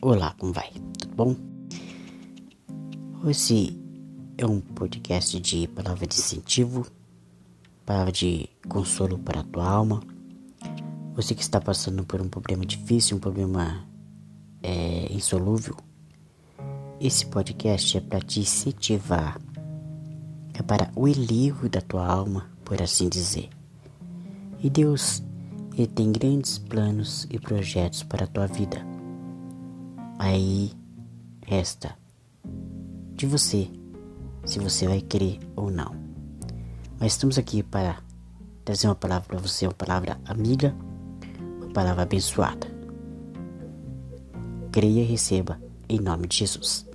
Olá, como vai? Tudo bom? Esse é um podcast de palavra de incentivo, palavra de consolo para a tua alma. Você que está passando por um problema difícil, um problema é, insolúvel, esse podcast é para te incentivar, é para o alívio da tua alma, por assim dizer. E Deus, Ele tem grandes planos e projetos para a tua vida. Aí resta de você se você vai crer ou não. Mas estamos aqui para trazer uma palavra para você, uma palavra amiga, uma palavra abençoada. Creia e receba em nome de Jesus.